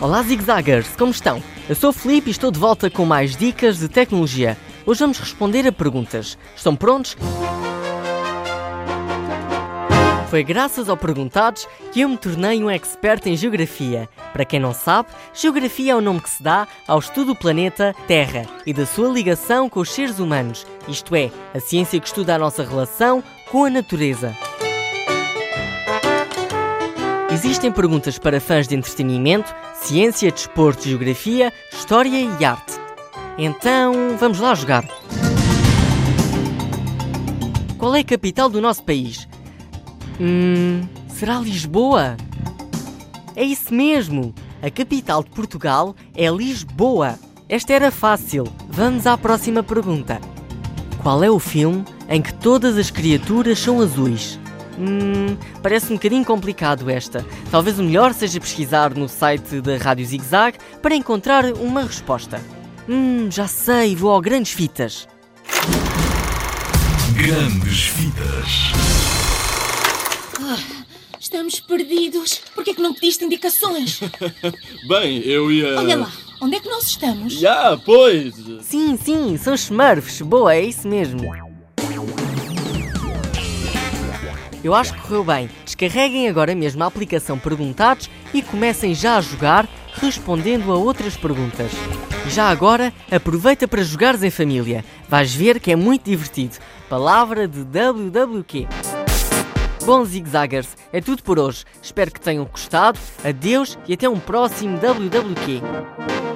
Olá zigzaggers, como estão? Eu sou o Felipe e estou de volta com mais dicas de tecnologia. Hoje vamos responder a perguntas. Estão prontos? Foi graças ao Perguntados que eu me tornei um expert em geografia. Para quem não sabe, geografia é o nome que se dá ao estudo do planeta Terra e da sua ligação com os seres humanos, isto é, a ciência que estuda a nossa relação com a natureza. Existem perguntas para fãs de entretenimento, ciência, desporto, geografia, história e arte. Então, vamos lá jogar. Qual é a capital do nosso país? Hum, será Lisboa? É isso mesmo! A capital de Portugal é Lisboa. Esta era fácil. Vamos à próxima pergunta. Qual é o filme em que todas as criaturas são azuis? Hum, parece um bocadinho complicado esta. Talvez o melhor seja pesquisar no site da Rádio Zig Zag para encontrar uma resposta. Hum, já sei, vou ao Grandes Fitas. Grandes Fitas. Ah, estamos perdidos. Por que é que não pediste indicações? Bem, eu ia. Olha lá, onde é que nós estamos? Já, pois. Sim, sim, são Smurfs. Boa, é isso mesmo. Eu acho que correu bem. Descarreguem agora mesmo a aplicação Perguntados e comecem já a jogar respondendo a outras perguntas. Já agora, aproveita para jogares em família. Vais ver que é muito divertido. Palavra de WWQ. Bom, zigzaggers, é tudo por hoje. Espero que tenham gostado. Adeus e até um próximo WWQ.